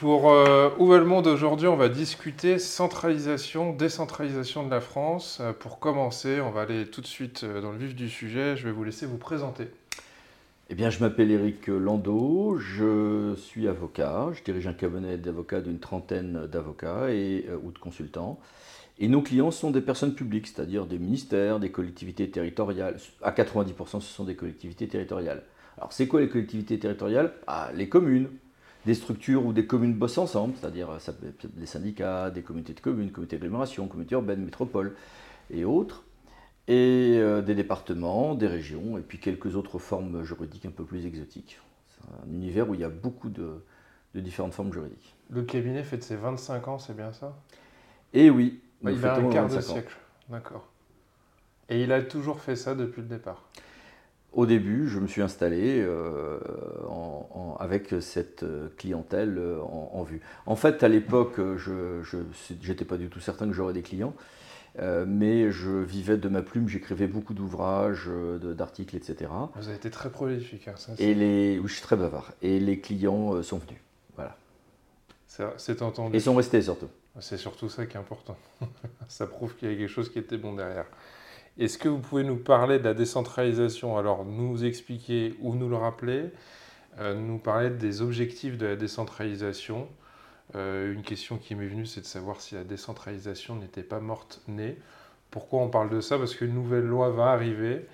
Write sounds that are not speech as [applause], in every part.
Pour euh, va le monde aujourd'hui, on va discuter centralisation, décentralisation de la France. Euh, pour commencer, on va aller tout de suite euh, dans le vif du sujet. Je vais vous laisser vous présenter. Eh bien, je m'appelle Éric Landau, je suis avocat, je dirige un cabinet d'avocats d'une trentaine d'avocats et, ou de consultants. Et nos clients sont des personnes publiques, c'est-à-dire des ministères, des collectivités territoriales. À 90%, ce sont des collectivités territoriales. Alors, c'est quoi les collectivités territoriales? Ah, Les communes, des structures où des communes bossent ensemble, c'est-à-dire des syndicats, des communautés de communes, communautés d'agglomération, communautés urbaines, métropoles et autres, et euh, des départements, des régions, et puis quelques autres formes juridiques un peu plus exotiques. C'est un univers où il y a beaucoup de, différentes formes juridiques. Le cabinet fait de ses 25 ans, c'est bien ça? Eh oui. il, a un quart de siècle, d'accord. Et il a toujours fait ça depuis le départ? Au début, je me suis installé euh, avec cette clientèle euh, en, vue. En fait, à l'époque, je n'étais pas du tout certain que j'aurais des clients, euh, mais je vivais de ma plume, j'écrivais beaucoup d'ouvrages, d'articles, etc. Vous avez été très prolifique, hein, ça. Et les, oui, je suis très bavard. Et les clients sont venus. Voilà. C'est entendu. Et sont restés surtout. C'est surtout ça qui est important. [laughs] ça prouve qu'il y a quelque chose qui était bon derrière. Est-ce que vous pouvez nous parler de la décentralisation? Alors, nous expliquer ou nous le rappeler, euh, nous parler des objectifs de la décentralisation. Euh, une question qui m'est venue, c'est de savoir si la décentralisation n'était pas morte née. Pourquoi on parle de ça? Parce qu'une nouvelle loi va arriver.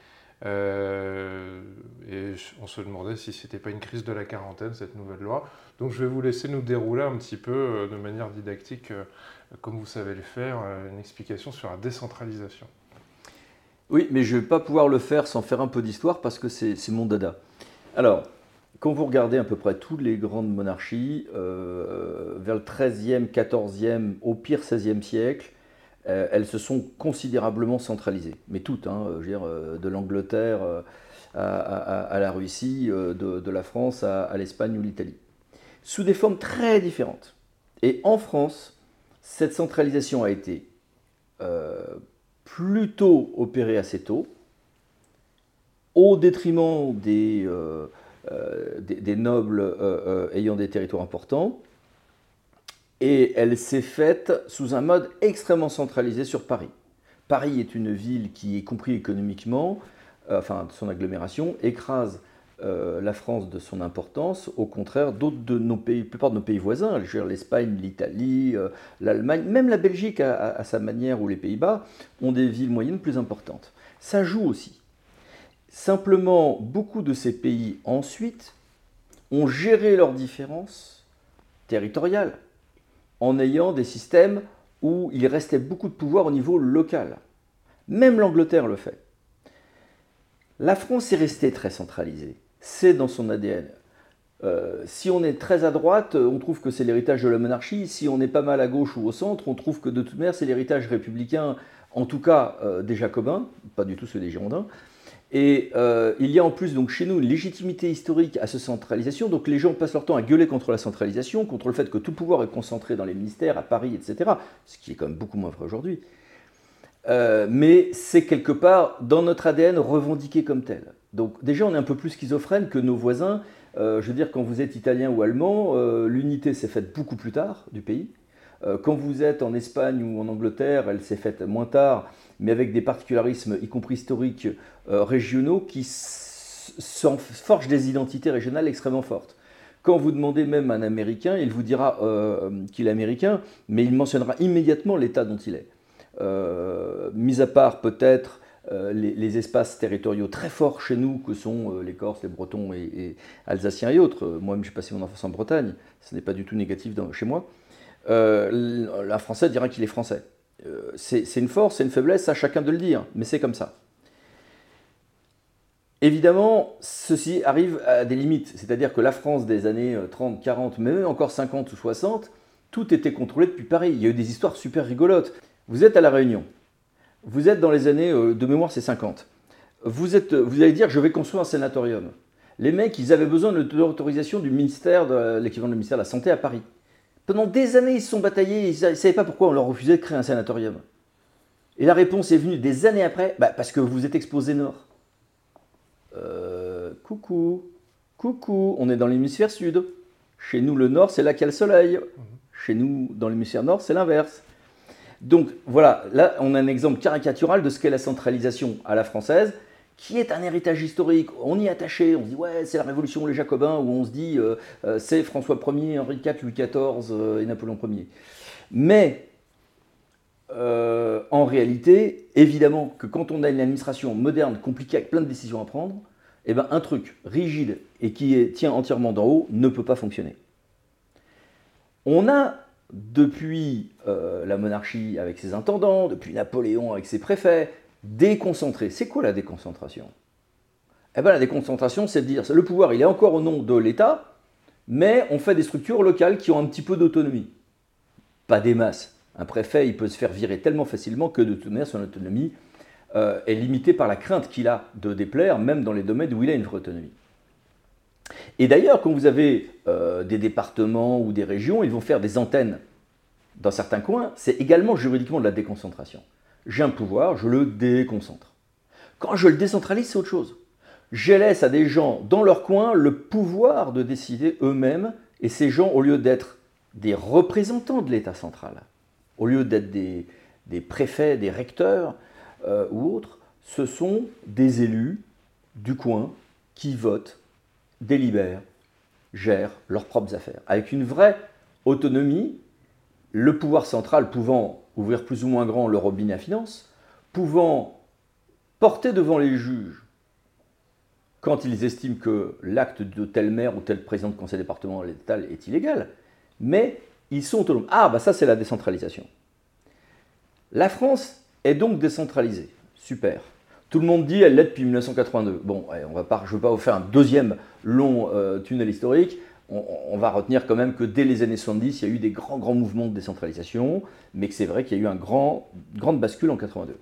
Euh, et on se demandait si ce n'était pas une crise de la quarantaine, cette nouvelle loi. Donc je vais vous laisser nous dérouler un petit peu de manière didactique, comme vous savez le faire, une explication sur la décentralisation. Oui, mais je ne vais pas pouvoir le faire sans faire un peu d'histoire parce que c'est mon dada. Alors, quand vous regardez à peu près toutes les grandes monarchies, euh, vers le 13e, 14e, au pire 16e siècle, euh, elles se sont considérablement centralisées. Mais toutes, hein, je veux dire, euh, de l'Angleterre à, la Russie, de, la France à, l'Espagne ou l'Italie. Sous des formes très différentes. Et en France, cette centralisation a été plutôt opéré assez tôt, au détriment des, euh, euh, nobles euh, ayant des territoires importants, et elle s'est faite sous un mode extrêmement centralisé sur Paris. Paris est une ville qui, y compris économiquement, enfin son agglomération, écrase euh, la France de son importance, au contraire d'autres de nos pays, la plupart de nos pays voisins, l'Espagne, l'Italie, euh, l'Allemagne, même la Belgique à, sa manière ou les Pays-Bas, ont des villes moyennes plus importantes. Ça joue aussi. Simplement, beaucoup de ces pays ensuite ont géré leurs différences territoriales en ayant des systèmes où il restait beaucoup de pouvoir au niveau local. Même l'Angleterre le fait. La France est restée très centralisée c'est dans son ADN. Euh, si on est très à droite, on trouve que c'est l'héritage de la monarchie. Si on est pas mal à gauche ou au centre, on trouve que de toute manière, c'est l'héritage républicain, en tout cas euh, des Jacobins, pas du tout ceux des Girondins. Et euh, il y a en plus donc chez nous une légitimité historique à cette centralisation. Donc les gens passent leur temps à gueuler contre la centralisation, contre le fait que tout pouvoir est concentré dans les ministères, à Paris, etc. Ce qui est quand même beaucoup moins vrai aujourd'hui. Mais c'est quelque part dans notre ADN revendiqué comme tel. Donc déjà, on est un peu plus schizophrène que nos voisins. Euh, je veux dire, quand vous êtes italien ou allemand, euh, l'unité s'est faite beaucoup plus tard du pays. Euh, quand vous êtes en Espagne ou en Angleterre, elle s'est faite moins tard, mais avec des particularismes, y compris historiques, régionaux, qui forgent des identités régionales extrêmement fortes. Quand vous demandez même à un Américain, il vous dira qu'il est américain, mais il mentionnera immédiatement l'État dont il est. mis à part peut-être euh, les, espaces territoriaux très forts chez nous, que sont euh, les Corses, les Bretons et, Alsaciens et autres. Moi-même, j'ai passé mon enfance en Bretagne, ce n'est pas du tout négatif chez moi. Euh, un Français dira qu'il est français. c'est une force, c'est une faiblesse, à chacun de le dire, mais c'est comme ça. Évidemment, ceci arrive à des limites, c'est-à-dire que la France des années 30, 40, même encore 50 ou 60, tout était contrôlé depuis Paris. Il y a eu des histoires super rigolotes. Vous êtes à La Réunion. Vous êtes dans les années, euh, de mémoire, c'est 50. Vous, êtes, vous allez dire, je vais construire un sanatorium. Les mecs, ils avaient besoin de l'autorisation du ministère, de l'équivalent du ministère de la Santé à Paris. Pendant des années, ils se sont bataillés, ils ne savaient pas pourquoi on leur refusait de créer un sanatorium. Et la réponse est venue des années après, bah, parce que vous êtes exposé nord. Euh, coucou, coucou, on est dans l'hémisphère sud. Chez nous, le nord, c'est là qu'il y a le soleil. Chez nous, dans l'hémisphère nord, c'est l'inverse. Donc voilà, là, on a un exemple caricatural de ce qu'est la centralisation à la française, qui est un héritage historique. On y est attaché, on se dit, ouais, c'est la révolution, les Jacobins, où on se dit, euh, euh, c'est François Ier, Henri IV, Louis XIV et Napoléon Ier. Mais en réalité, évidemment que quand on a une administration moderne, compliquée, avec plein de décisions à prendre, eh ben, un truc rigide et qui tient entièrement d'en haut ne peut pas fonctionner. On a, depuis euh, la monarchie avec ses intendants, depuis Napoléon avec ses préfets, déconcentré. C'est quoi la déconcentration? Eh bien la déconcentration, c'est de dire le pouvoir, il est encore au nom de l'État, mais on fait des structures locales qui ont un petit peu d'autonomie. Pas des masses. Un préfet, il peut se faire virer tellement facilement que de toute manière, son autonomie, euh, est limité par la crainte qu'il a de déplaire, même dans les domaines où il a une vraie autonomie. Et d'ailleurs, quand vous avez euh, des départements ou des régions, ils vont faire des antennes dans certains coins, c'est également juridiquement de la déconcentration. J'ai un pouvoir, je le déconcentre. Quand je le décentralise, c'est autre chose. Je laisse à des gens dans leur coin le pouvoir de décider eux-mêmes, et ces gens, au lieu d'être des représentants de l'État central, au lieu d'être des, préfets, des recteurs, euh, ou autres, ce sont des élus du coin qui votent, délibèrent, gèrent leurs propres affaires, avec une vraie autonomie, le pouvoir central pouvant ouvrir plus ou moins grand le robinet à finances, pouvant porter devant les juges quand ils estiment que l'acte de tel maire ou tel président de conseil départemental est illégal, mais ils sont autonomes. Ah, bah ça c'est la décentralisation. La France est donc décentralisée. Super. Tout le monde dit elle l'est depuis 1982. Bon, on va pas, je ne veux pas vous faire un deuxième long euh, tunnel historique. On, va retenir quand même que dès les années 70, il y a eu des grands, grands mouvements de décentralisation, mais que c'est vrai qu'il y a eu une grand, grande bascule en 82.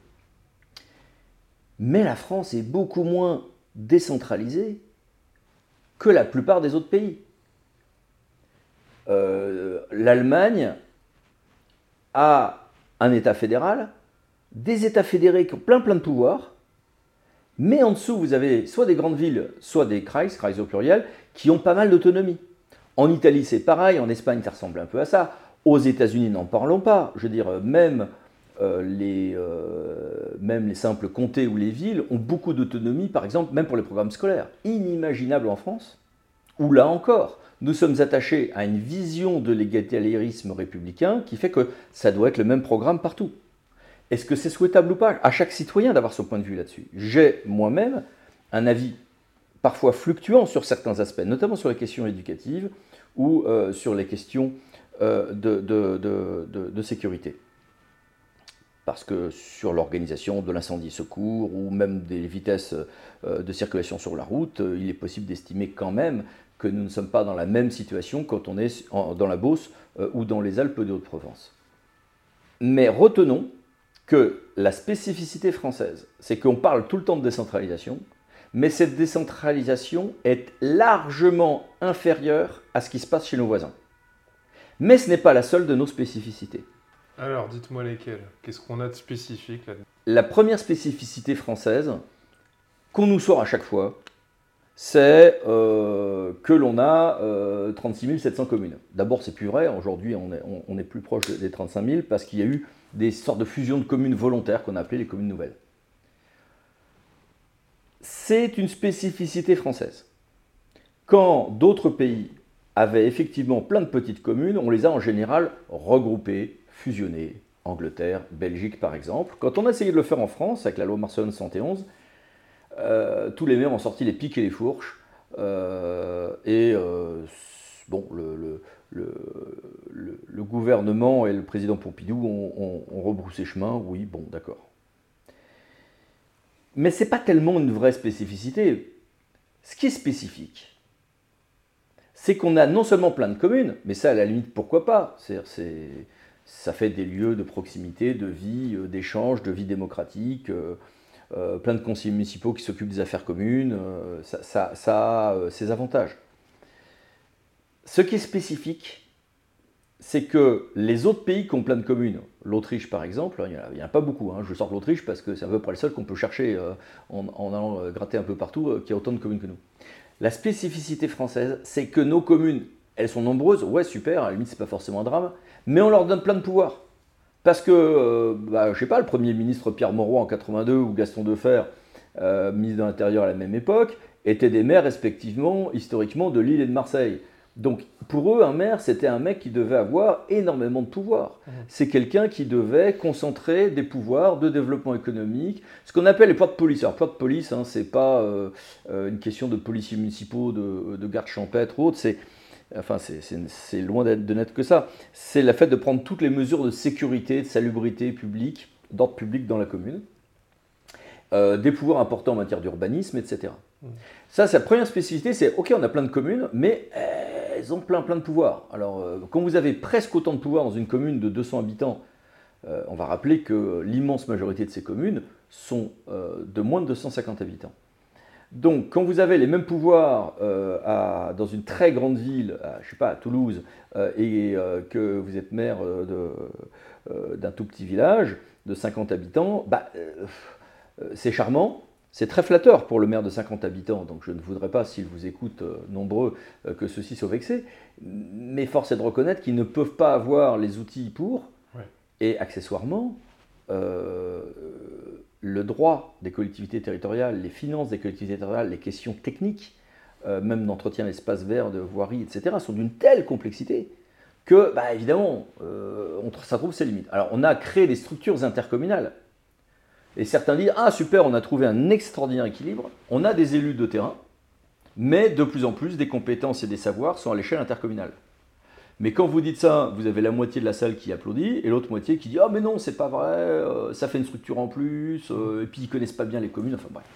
Mais la France est beaucoup moins décentralisée que la plupart des autres pays. Euh, L'Allemagne a un État fédéral, des États fédérés qui ont plein plein de pouvoirs, mais en dessous, vous avez soit des grandes villes, soit des Kreis, Kreis au pluriel, qui ont pas mal d'autonomie. En Italie, c'est pareil, en Espagne, ça ressemble un peu à ça. Aux États-Unis, n'en parlons pas. Je veux dire, même, euh, les, euh, même les simples comtés ou les villes ont beaucoup d'autonomie, par exemple, même pour les programmes scolaires. Inimaginable en France, où là encore, nous sommes attachés à une vision de l'égalitarisme républicain qui fait que ça doit être le même programme partout. Est-ce que c'est souhaitable ou pas? À chaque citoyen d'avoir son point de vue là-dessus. J'ai moi-même un avis parfois fluctuant sur certains aspects, notamment sur les questions éducatives ou euh, sur les questions euh, de, sécurité. Parce que sur l'organisation de l'incendie secours ou même des vitesses euh, de circulation sur la route, il est possible d'estimer quand même que nous ne sommes pas dans la même situation quand on est dans la Beauce ou dans les Alpes de Haute-Provence. Mais retenons que la spécificité française, c'est qu'on parle tout le temps de décentralisation, mais cette décentralisation est largement inférieure à ce qui se passe chez nos voisins. Mais ce n'est pas la seule de nos spécificités. Alors, dites-moi lesquelles. Qu'est-ce qu'on a de spécifique là La première spécificité française, qu'on nous sort à chaque fois, c'est euh, que l'on a 36 euh, 700 communes. D'abord, c'est plus vrai. Aujourd'hui, on est, on est, plus proche des 35 000 parce qu'il y a eu des sortes de fusions de communes volontaires qu'on a appelées les communes nouvelles. C'est une spécificité française. Quand d'autres pays avaient effectivement plein de petites communes, on les a en général regroupées, fusionnées. Angleterre, Belgique par exemple. Quand on a essayé de le faire en France, avec la loi Marcelone 111, euh, tous les maires ont sorti les pics et les fourches. Euh, et euh, le, gouvernement et le président Pompidou ont, rebroussé chemin, oui, bon, d'accord. Mais ce n'est pas tellement une vraie spécificité. Ce qui est spécifique, c'est qu'on a non seulement plein de communes, mais ça à la limite pourquoi pas? Ça fait des lieux de proximité, de vie, euh, d'échange, de vie démocratique, euh, euh, plein de conseillers municipaux qui s'occupent des affaires communes, ça, a ses avantages. Ce qui est spécifique, c'est que les autres pays qui ont plein de communes, l'Autriche par exemple, il n'y en, a pas beaucoup, hein, je sors de l'Autriche parce que c'est à peu près le seul qu'on peut chercher en, en, allant gratter un peu partout, qui a autant de communes que nous. La spécificité française, c'est que nos communes, elles sont nombreuses, ouais super, à la limite c'est pas forcément un drame, mais on leur donne plein de pouvoirs. Parce que, euh, bah, je sais pas, le Premier ministre Pierre Mauroy en 82 ou Gaston Defer, euh, ministre de l'Intérieur à la même époque, étaient des maires respectivement, historiquement, de Lille et de Marseille. Donc pour eux, un maire, c'était un mec qui devait avoir énormément de pouvoir. Mmh. C'est quelqu'un qui devait concentrer des pouvoirs de développement économique, ce qu'on appelle les pouvoirs de police. Alors pouvoirs de police, hein, c'est pas euh, une question de policiers municipaux, de, de gardes champêtres ou autres, c'est enfin c'est loin d'être de net que ça, c'est le fait de prendre toutes les mesures de sécurité, de salubrité publique, d'ordre public dans la commune, euh, des pouvoirs importants en matière d'urbanisme, etc. Mmh. Ça, c'est la première spécificité, c'est ok, on a plein de communes, mais ont plein plein de pouvoirs. Alors, euh, quand vous avez presque autant de pouvoirs dans une commune de 200 habitants, euh, on va rappeler que l'immense majorité de ces communes sont de moins de 250 habitants. Donc, quand vous avez les mêmes pouvoirs euh, dans une très grande ville, à, je sais pas, à Toulouse, euh, et euh, que vous êtes maire d'un tout petit village de 50 habitants, bah, c'est charmant, c'est très flatteur pour le maire de 50 habitants, donc je ne voudrais pas, s'ils vous écoutent nombreux, que ceux-ci soient vexés, mais force est de reconnaître qu'ils ne peuvent pas avoir les outils pour, et accessoirement, le droit des collectivités territoriales, les finances des collectivités territoriales, les questions techniques, euh, même d'entretien d'espaces verts, de voirie, etc., sont d'une telle complexité que, bah, évidemment, euh, on, ça trouve ses limites. Alors, on a créé des structures intercommunales. Et certains disent Ah, super, on a trouvé un extraordinaire équilibre. On a des élus de terrain, mais de plus en plus, des compétences et des savoirs sont à l'échelle intercommunale. Mais quand vous dites ça, vous avez la moitié de la salle qui applaudit et l'autre moitié qui dit Ah, mais non, c'est pas vrai, euh, ça fait une structure en plus, euh, et puis ils connaissent pas bien les communes. Enfin bref,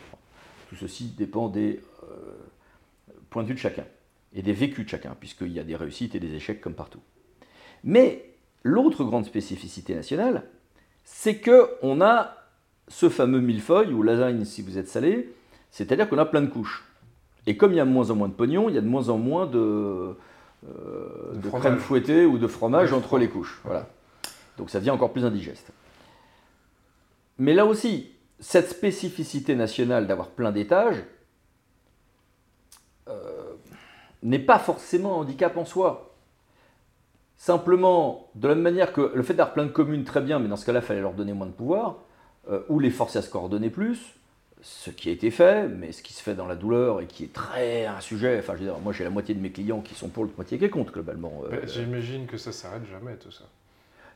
tout ceci dépend des euh, points de vue de chacun et des vécus de chacun, puisqu'il y a des réussites et des échecs comme partout. Mais l'autre grande spécificité nationale, c'est qu'on a ce fameux millefeuille ou lasagne si vous êtes salé, c'est-à-dire qu'on a plein de couches. Et comme il y a de moins en moins de pognon, il y a de moins en moins de euh, de, crème fouettée ou de fromage entre les couches. Voilà. Donc ça devient encore plus indigeste. Mais là aussi, cette spécificité nationale d'avoir plein d'étages euh, n'est pas forcément un handicap en soi. Simplement, de la même manière que le fait d'avoir plein de communes, très bien, mais dans ce cas-là, il fallait leur donner moins de pouvoir, euh, ou les forcer à se coordonner plus, ce qui a été fait, mais ce qui se fait dans la douleur et qui est très un sujet. Enfin, je veux dire, moi j'ai la moitié de mes clients qui sont pour, le moitié qui est contre globalement. Euh, j'imagine que ça s'arrête jamais tout ça.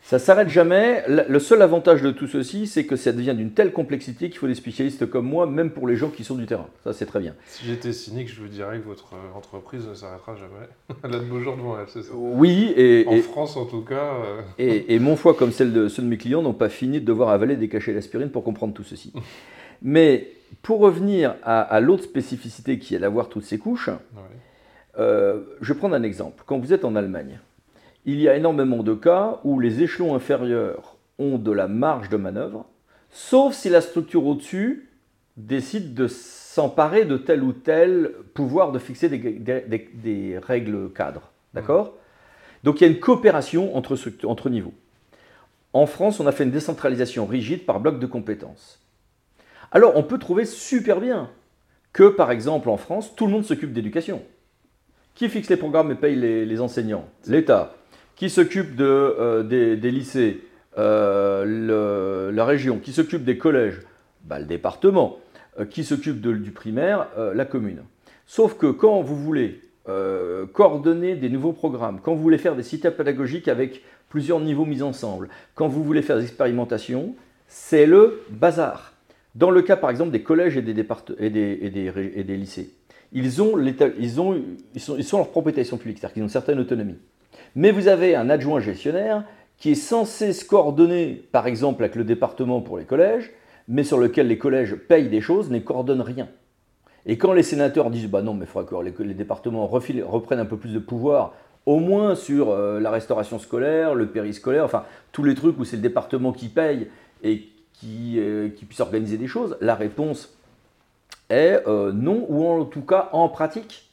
Ça s'arrête jamais. Le seul avantage de tout ceci, c'est que ça devient d'une telle complexité qu'il faut des spécialistes comme moi, même pour les gens qui sont du terrain. Ça, c'est très bien. Si j'étais cynique, je vous dirais que votre entreprise ne s'arrêtera jamais. [laughs] elle a de beaux jours devant elle, c'est ça Oui, et. En France, en tout cas. Euh. Et, mon foie, comme celle de ceux de mes clients, n'ont pas fini de devoir avaler des cachets d'aspirine pour comprendre tout ceci. [laughs] Mais pour revenir à, l'autre spécificité qui est d'avoir toutes ces couches, euh, je vais prendre un exemple. Quand vous êtes en Allemagne, il y a énormément de cas où les échelons inférieurs ont de la marge de manœuvre, sauf si la structure au-dessus décide de s'emparer de tel ou tel pouvoir de fixer des, règles cadres. D'accord? Donc il y a une coopération entre, entre niveaux. En France, on a fait une décentralisation rigide par bloc de compétences. Alors on peut trouver super bien que, par exemple, en France, tout le monde s'occupe d'éducation. Qui fixe les programmes et paye les, enseignants? L'État. Qui s'occupe euh, des, lycées euh, La région. Qui s'occupe des collèges bah, Le département. Euh, qui s'occupe du primaire La commune. Sauf que quand vous voulez coordonner des nouveaux programmes, quand vous voulez faire des cités pédagogiques avec plusieurs niveaux mis ensemble, quand vous voulez faire des expérimentations, c'est le bazar. Dans le cas, par exemple, des collèges et des, lycées, ils, ont ils, ont, ils, sont, ils leur sont publics, c'est-à-dire qu'ils ont une certaine autonomie. Mais vous avez un adjoint gestionnaire qui est censé se coordonner, par exemple, avec le département pour les collèges, mais sur lequel les collèges payent des choses, ne coordonnent rien. Et quand les sénateurs disent bah non, mais il faudrait que les, départements reprennent un peu plus de pouvoir, au moins sur euh, la restauration scolaire, le périscolaire, enfin tous les trucs où c'est le département qui paye et qui, euh, puisse organiser des choses, la réponse est euh, non, ou en tout cas en pratique.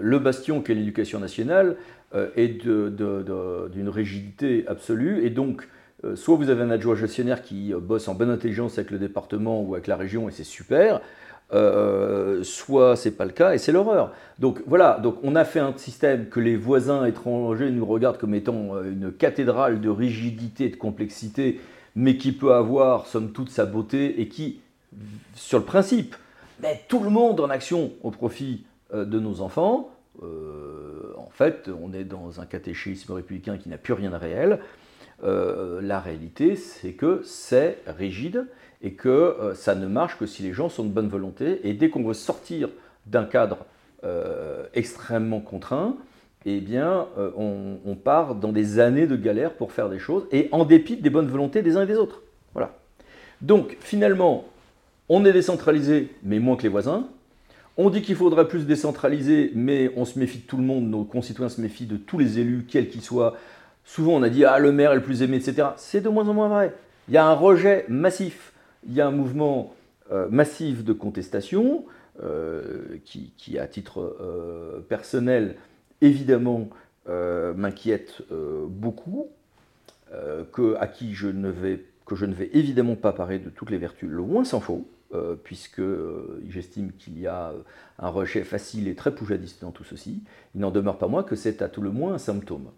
Le bastion qu'est l'éducation nationale est d'une rigidité absolue et donc soit vous avez un adjoint gestionnaire qui bosse en bonne intelligence avec le département ou avec la région et c'est super, euh, soit c'est pas le cas et c'est l'horreur. Donc voilà, donc on a fait un système que les voisins étrangers nous regardent comme étant euh, une cathédrale de rigidité et de complexité, mais qui peut avoir somme toute sa beauté et qui, sur le principe, met tout le monde en action au profit euh, de nos enfants. En fait, on est dans un catéchisme républicain qui n'a plus rien de réel. la réalité, c'est que c'est rigide et que euh, ça ne marche que si les gens sont de bonne volonté. Et dès qu'on veut sortir d'un cadre euh, extrêmement contraint, eh bien, euh, on, part dans des années de galère pour faire des choses, et en dépit des bonnes volontés des uns et des autres. Voilà. Donc, finalement, on est décentralisé, mais moins que les voisins. On dit qu'il faudrait plus décentraliser, mais on se méfie de tout le monde, nos concitoyens se méfient de tous les élus, quels qu'ils soient. Souvent, on a dit, ah, le maire est le plus aimé, etc. C'est de moins en moins vrai. Il y a un rejet massif il y a un mouvement euh, massif de contestation euh, qui, à titre euh, personnel, évidemment, m'inquiète beaucoup, que, à qui je ne vais, que je ne vais évidemment pas parler de toutes les vertus, loin s'en faut, puisque j'estime qu'il y a un rejet facile et très poujadiste dans tout ceci. Il n'en demeure pas moins que c'est à tout le moins un symptôme.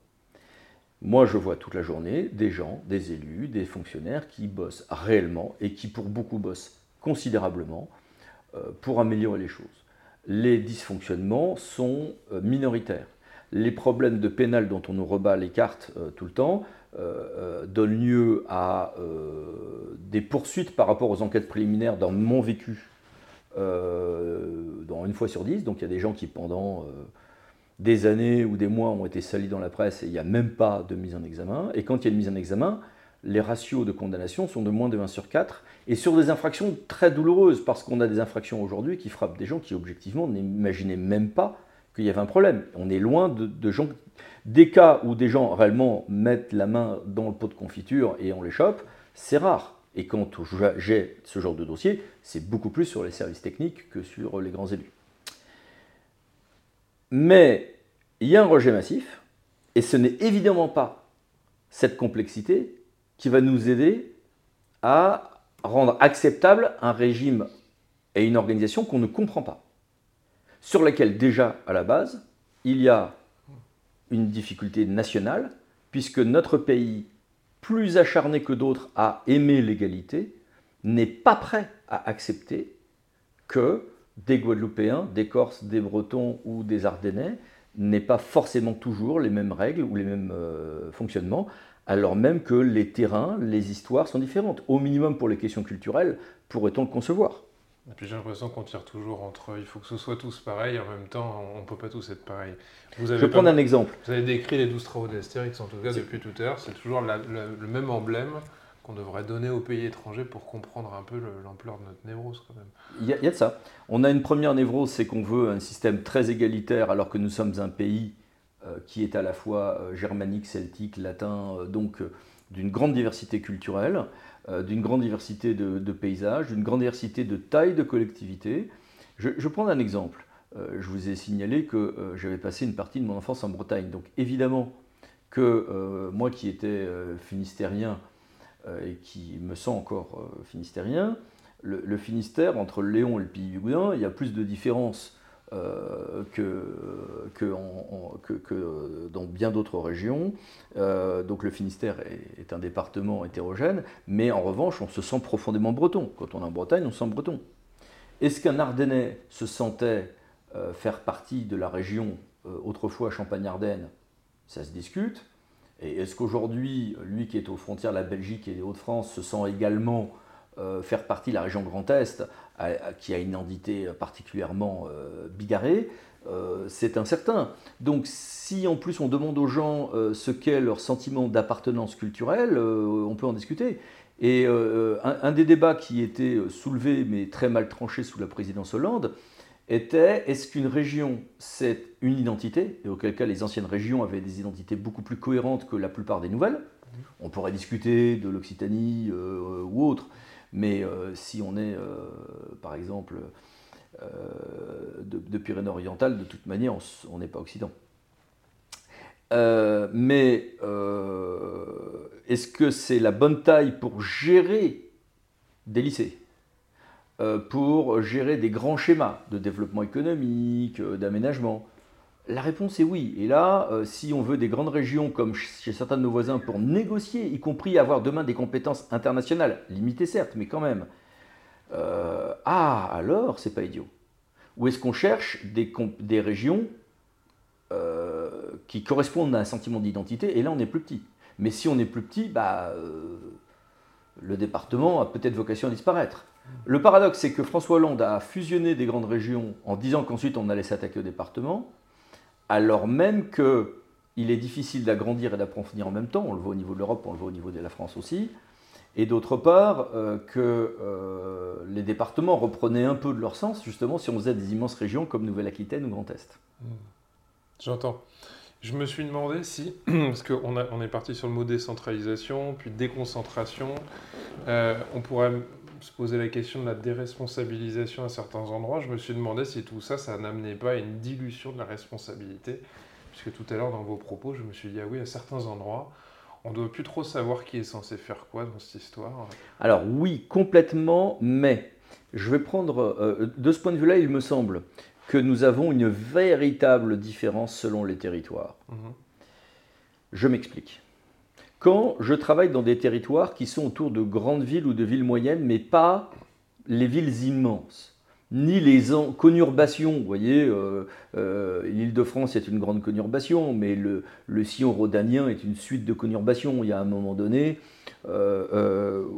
Moi, je vois toute la journée des gens, des élus, des fonctionnaires qui bossent réellement et qui, pour beaucoup, bossent considérablement euh, pour améliorer les choses. Les dysfonctionnements sont euh, minoritaires. Les problèmes de pénal dont on nous rebat les cartes euh, tout le temps donnent lieu à des poursuites par rapport aux enquêtes préliminaires dans mon vécu dans une fois sur dix. Donc il y a des gens qui, pendant des années ou des mois ont été salis dans la presse et il n'y a même pas de mise en examen. Et quand il y a une mise en examen, les ratios de condamnation sont de moins de 20 sur 4, et sur des infractions très douloureuses, parce qu'on a des infractions aujourd'hui qui frappent des gens qui, objectivement, n'imaginaient même pas qu'il y avait un problème. On est loin de, gens, des cas où des gens réellement mettent la main dans le pot de confiture et on les chope, c'est rare. Et quand j'ai ce genre de dossier, c'est beaucoup plus sur les services techniques que sur les grands élus. Mais il y a un rejet massif, et ce n'est évidemment pas cette complexité qui va nous aider à rendre acceptable un régime et une organisation qu'on ne comprend pas, sur laquelle déjà à la base, il y a une difficulté nationale, puisque notre pays, plus acharné que d'autres à aimer l'égalité, n'est pas prêt à accepter que des Guadeloupéens, des Corses, des Bretons ou des Ardennais n'aient pas forcément toujours les mêmes règles ou les mêmes euh, fonctionnements, alors même que les terrains, les histoires sont différentes. Au minimum pour les questions culturelles, pourrait-on le concevoir et puis j'ai l'impression qu'on tire toujours entre il faut que ce soit tous pareil, en même temps on ne peut pas tous être pareil. Vous avez Je vais prendre un exemple. Vous avez décrit les douze travaux d'Astérix en tout cas depuis tout à l'heure, c'est toujours le même emblème qu'on devrait donner aux pays étrangers pour comprendre un peu l'ampleur de notre névrose quand même. Il y, a, de ça. On a une première névrose, c'est qu'on veut un système très égalitaire alors que nous sommes un pays euh, qui est à la fois euh, germanique, celtique, latin, euh, donc d'une grande diversité culturelle, d'une grande diversité de, paysages, d'une grande diversité de taille de collectivités. Je, prends un exemple. je vous ai signalé que j'avais passé une partie de mon enfance en Bretagne. Donc évidemment que moi qui étais finistérien, euh, et qui me sent encore euh, finistérien, le, Finistère, entre le Léon et le Pays du Gouin, il y a plus de différences euh, que, que, que, dans bien d'autres régions. donc le Finistère est, un département hétérogène, mais en revanche, on se sent profondément breton. Quand on est en Bretagne, on se sent breton. Est-ce qu'un Ardennais se sentait faire partie de la région autrefois Champagne-Ardenne? Ça se discute. Et est-ce qu'aujourd'hui, lui qui est aux frontières de la Belgique et des Hauts-de-France se sent également euh, faire partie de la région Grand Est, qui a une identité particulièrement euh, bigarrée euh, C'est incertain. Donc si en plus on demande aux gens ce qu'est leur sentiment d'appartenance culturelle, on peut en discuter. Et un, des débats qui était soulevé, mais très mal tranché sous la présidence Hollande, était est-ce qu'une région, c'est une identité, et auquel cas les anciennes régions avaient des identités beaucoup plus cohérentes que la plupart des nouvelles On pourrait discuter de l'Occitanie ou autre, mais si on est, par exemple, de, Pyrénées-Orientales, de toute manière, on n'est pas Occident. Euh, mais euh, est-ce que c'est la bonne taille pour gérer des lycées euh, Pour gérer des grands schémas de développement économique, d'aménagement La réponse est oui. Et là, si on veut des grandes régions comme chez certains de nos voisins pour négocier, y compris avoir demain des compétences internationales, limitées certes, mais quand même, ah, alors, c'est pas idiot. Ou est-ce qu'on cherche des, régions euh, qui correspondent à un sentiment d'identité, et là on est plus petit. Mais si on est plus petit, bah, euh, le département a peut-être vocation à disparaître. Le paradoxe, c'est que François Hollande a fusionné des grandes régions en disant qu'ensuite on allait s'attaquer au département, alors même qu'il est difficile d'agrandir et d'approfondir en même temps, on le voit au niveau de l'Europe, on le voit au niveau de la France aussi, et d'autre part euh, que les départements reprenaient un peu de leur sens justement si on faisait des immenses régions comme Nouvelle-Aquitaine ou Grand Est. Mmh. J'entends. Je me suis demandé si, [clears throat] parce qu'on on est parti sur le mot décentralisation, puis déconcentration, euh, on pourrait se poser la question de la déresponsabilisation à certains endroits. Je me suis demandé si tout ça, ça n'amenait pas à une dilution de la responsabilité. Puisque tout à l'heure, dans vos propos, je me suis dit, ah oui, à certains endroits, on ne doit plus trop savoir qui est censé faire quoi dans cette histoire. Alors oui, complètement, mais je vais prendre, euh, de ce point de vue-là, il me semble que nous avons une véritable différence selon les territoires. Mhm. Je m'explique. Quand je travaille dans des territoires qui sont autour de grandes villes ou de villes moyennes, mais pas les villes immenses, ni les conurbations, vous voyez, euh, euh, l'île de France est une grande conurbation, mais le, le sillon rhodanien est une suite de conurbations. Il y a un moment donné de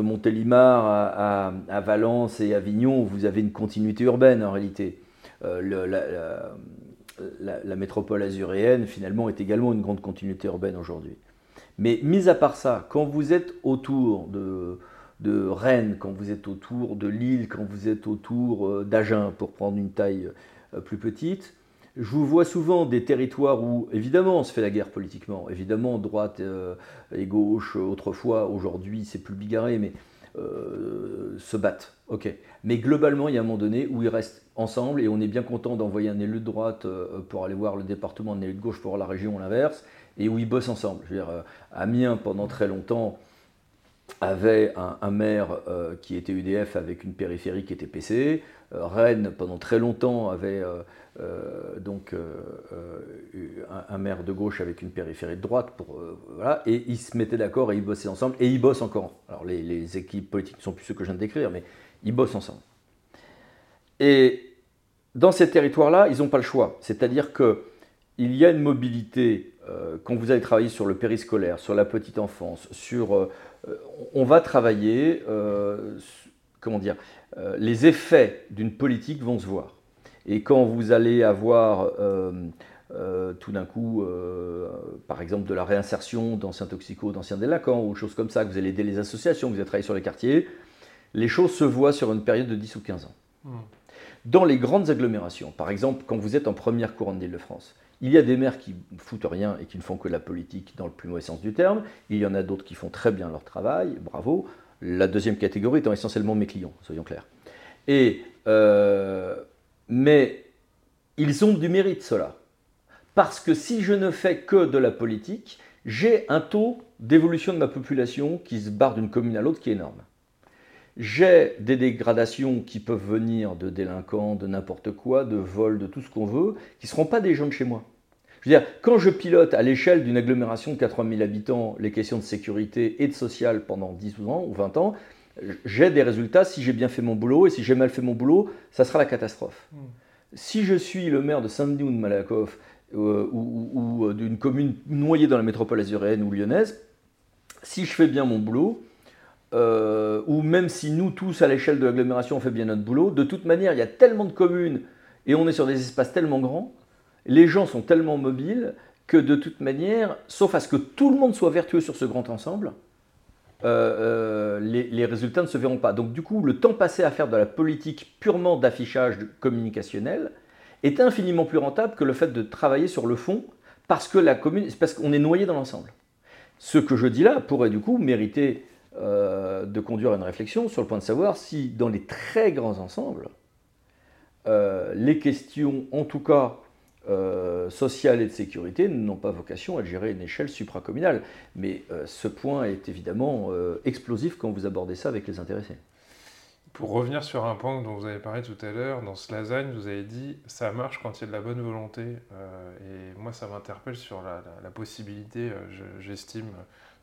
Montélimar à, Valence et Avignon, vous avez une continuité urbaine en réalité. Euh, métropole azuréenne, finalement, est également une grande continuité urbaine aujourd'hui. Mais mis à part ça, quand vous êtes autour de, de Rennes, quand vous êtes autour de Lille, quand vous êtes autour euh, d'Agen, pour prendre une taille plus petite, je vous vois souvent des territoires où, évidemment, on se fait la guerre politiquement. Évidemment, droite euh, et gauche, autrefois, aujourd'hui, c'est plus bigarré, mais euh, se battent. Ok. Mais globalement, il y a un moment donné où ils restent ensemble et on est bien content d'envoyer un élu de droite euh, pour aller voir le département, un élu de gauche pour voir la région, l'inverse, et où ils bossent ensemble. Je veux dire, Amiens, pendant très longtemps, avait un, maire qui était UDF avec une périphérie qui était PC. Rennes, pendant très longtemps, avait euh, donc euh, euh, un, maire de gauche avec une périphérie de droite, pour, et ils se mettaient d'accord et ils bossaient ensemble, et ils bossent encore. Alors les, équipes politiques ne sont plus ceux que je viens de décrire, mais ils bossent ensemble. Et dans ces territoires-là, ils n'ont pas le choix. C'est-à-dire qu'il y a une mobilité, quand vous allez travailler sur le périscolaire, sur la petite enfance, sur... on va travailler, comment dire, les effets d'une politique vont se voir. Et quand vous allez avoir euh, euh, tout d'un coup, euh, par exemple, de la réinsertion d'anciens toxicos, d'anciens délinquants, ou choses comme ça, que vous allez aider les associations, que vous allez travailler sur les quartiers, les choses se voient sur une période de 10 ou 15 ans. Hmm. Dans les grandes agglomérations, par exemple, quand vous êtes en première couronne d'Île-de-France, il y a des maires qui ne foutent rien et qui ne font que la politique dans le plus mauvais sens du terme. Il y en a d'autres qui font très bien leur travail, bravo. La deuxième catégorie étant essentiellement mes clients, soyons clairs. Et mais ils ont du mérite, cela. Parce que si je ne fais que de la politique, j'ai un taux d'évolution de ma population qui se barre d'une commune à l'autre qui est énorme. J'ai des dégradations qui peuvent venir de délinquants, de n'importe quoi, de vols, de tout ce qu'on veut, qui ne seront pas des gens de chez moi. Je veux dire, quand je pilote à l'échelle d'une agglomération de 80 000 habitants les questions de sécurité et de social pendant 10 ans ou 20 ans, j'ai des résultats si j'ai bien fait mon boulot, et si j'ai mal fait mon boulot, ça sera la catastrophe. Hmm. Si je suis le maire de Saint-Denis ou de Malakoff, euh, ou, euh, d'une commune noyée dans la métropole azuréenne ou lyonnaise, si je fais bien mon boulot, euh, ou même si nous tous à l'échelle de l'agglomération on fait bien notre boulot, de toute manière il y a tellement de communes et on est sur des espaces tellement grands, les gens sont tellement mobiles que de toute manière, sauf à ce que tout le monde soit vertueux sur ce grand ensemble, euh, euh, les, résultats ne se verront pas. Donc du coup, le temps passé à faire de la politique purement d'affichage communicationnel est infiniment plus rentable que le fait de travailler sur le fond parce que la commune, parce qu'on est noyé dans l'ensemble. Ce que je dis là pourrait du coup mériter euh, de conduire une réflexion sur le point de savoir si dans les très grands ensembles, les questions, en tout cas euh, sociale et de sécurité n'ont pas vocation à gérer une échelle supracommunale. Mais euh, ce point est évidemment euh, explosif quand vous abordez ça avec les intéressés. Pour revenir sur un point dont vous avez parlé tout à l'heure, dans ce lasagne, vous avez dit ça marche quand il y a de la bonne volonté. et moi, ça m'interpelle sur la, possibilité, j'estime,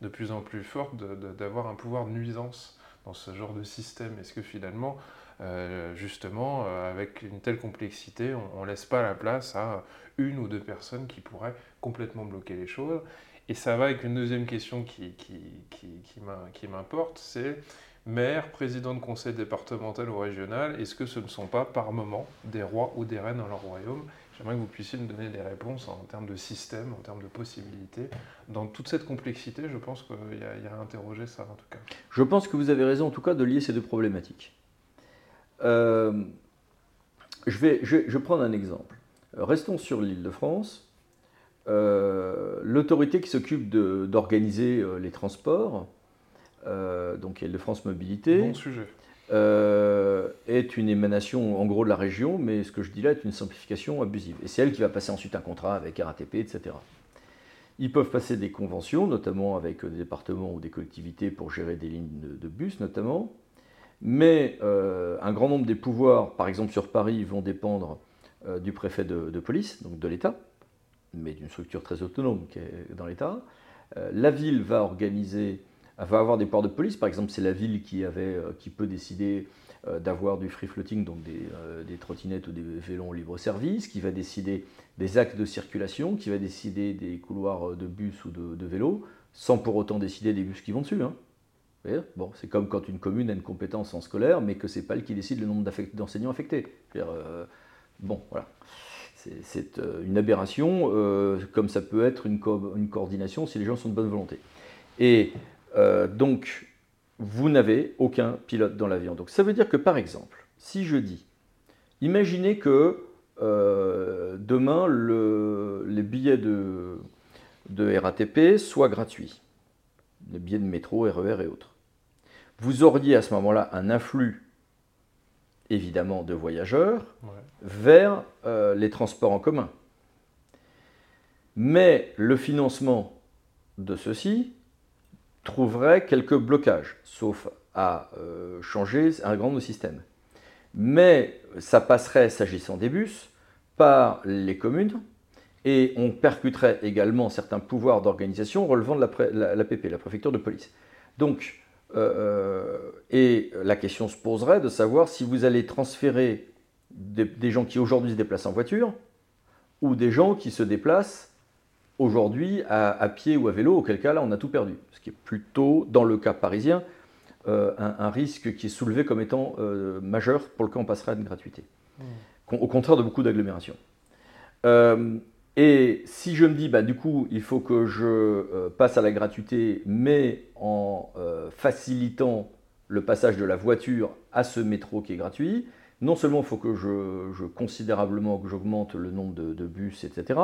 de plus en plus forte d'avoir un pouvoir de nuisance dans ce genre de système. Est-ce que finalement, euh, justement, euh, avec une telle complexité, on ne laisse pas la place à une ou deux personnes qui pourraient complètement bloquer les choses. Et ça va avec une deuxième question qui, m'importe, c'est maire, président de conseil départemental ou régional, est-ce que ce ne sont pas par moment des rois ou des reines dans leur royaume? J'aimerais que vous puissiez me donner des réponses en termes de système, en termes de possibilités. Dans toute cette complexité, je pense qu'il y, a à interroger ça en tout cas. Je pense que vous avez raison en tout cas de lier ces deux problématiques. Euh, je, vais, je, prendre un exemple. Restons sur l'île de France. Euh, l'autorité qui s'occupe d'organiser euh, les transports, donc île de France Mobilité, bon sujet. est une émanation en gros de la région, mais ce que je dis là est une simplification abusive. Et c'est elle qui va passer ensuite un contrat avec RATP, etc. Ils peuvent passer des conventions, notamment avec des départements ou des collectivités pour gérer des lignes de bus, notamment mais euh, un grand nombre des pouvoirs, par exemple sur Paris, vont dépendre euh, du préfet de, police, donc de l'État, mais d'une structure très autonome qui est dans l'État. Euh, la ville va organiser, va avoir des ports de police, par exemple c'est la ville qui, peut décider d'avoir du free floating, donc des, trottinettes ou des vélos libre service, qui va décider des actes de circulation, qui va décider des couloirs de bus ou de, de vélos, sans pour autant décider des bus qui vont dessus. Hein. Bon, c'est comme quand une commune a une compétence en scolaire, mais que c'est pas elle qui décide le nombre d'enseignants affectés. Euh, bon, voilà. C'est euh, une aberration, euh, comme ça peut être une, coordination si les gens sont de bonne volonté. Et donc, vous n'avez aucun pilote dans l'avion. Donc, ça veut dire que, par exemple, si je dis, imaginez que demain, le, les billets de, de RATP soient gratuits les billets de métro, RER et autres. Vous auriez à ce moment-là un afflux, évidemment, de voyageurs vers euh, les transports en commun. Mais le financement de ceux-ci trouverait quelques blocages, sauf à euh, changer un grand système. Mais ça passerait, s'agissant des bus, par les communes, et on percuterait également certains pouvoirs d'organisation relevant de la, PP, la préfecture de police. Donc, euh, euh, et la question se poserait de savoir si vous allez transférer des, gens qui aujourd'hui se déplacent en voiture ou des gens qui se déplacent aujourd'hui à, pied ou à vélo, auquel cas là on a tout perdu. Ce qui est plutôt, dans le cas parisien, euh, un, risque qui est soulevé comme étant majeur pour le cas on passerait à une gratuité. Mmh. Au contraire de beaucoup d'agglomérations. Et si je me dis, bah, du coup, il faut que je euh, passe à la gratuité, mais en euh, facilitant le passage de la voiture à ce métro qui est gratuit, non seulement il faut que je, considérablement que j'augmente le nombre de, bus, etc.,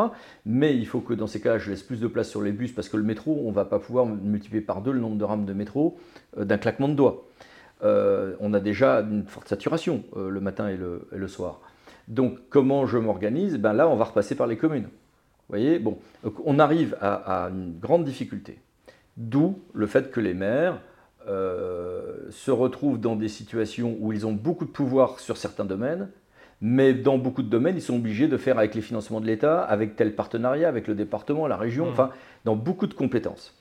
mais il faut que dans ces cas je laisse plus de place sur les bus parce que le métro, on ne va pas pouvoir multiplier par deux le nombre de rames de métro euh, d'un claquement de doigts. on a déjà une forte saturation le matin et le soir. Donc comment je m'organise? Ben Là, on va repasser par les communes. Vous voyez? Bon, On arrive à, une grande difficulté. D'où le fait que les maires euh, se retrouvent dans des situations où ils ont beaucoup de pouvoir sur certains domaines, mais dans beaucoup de domaines, ils sont obligés de faire avec les financements de l'État, avec tel partenariat, avec le département, la région, mmh. enfin, dans beaucoup de compétences.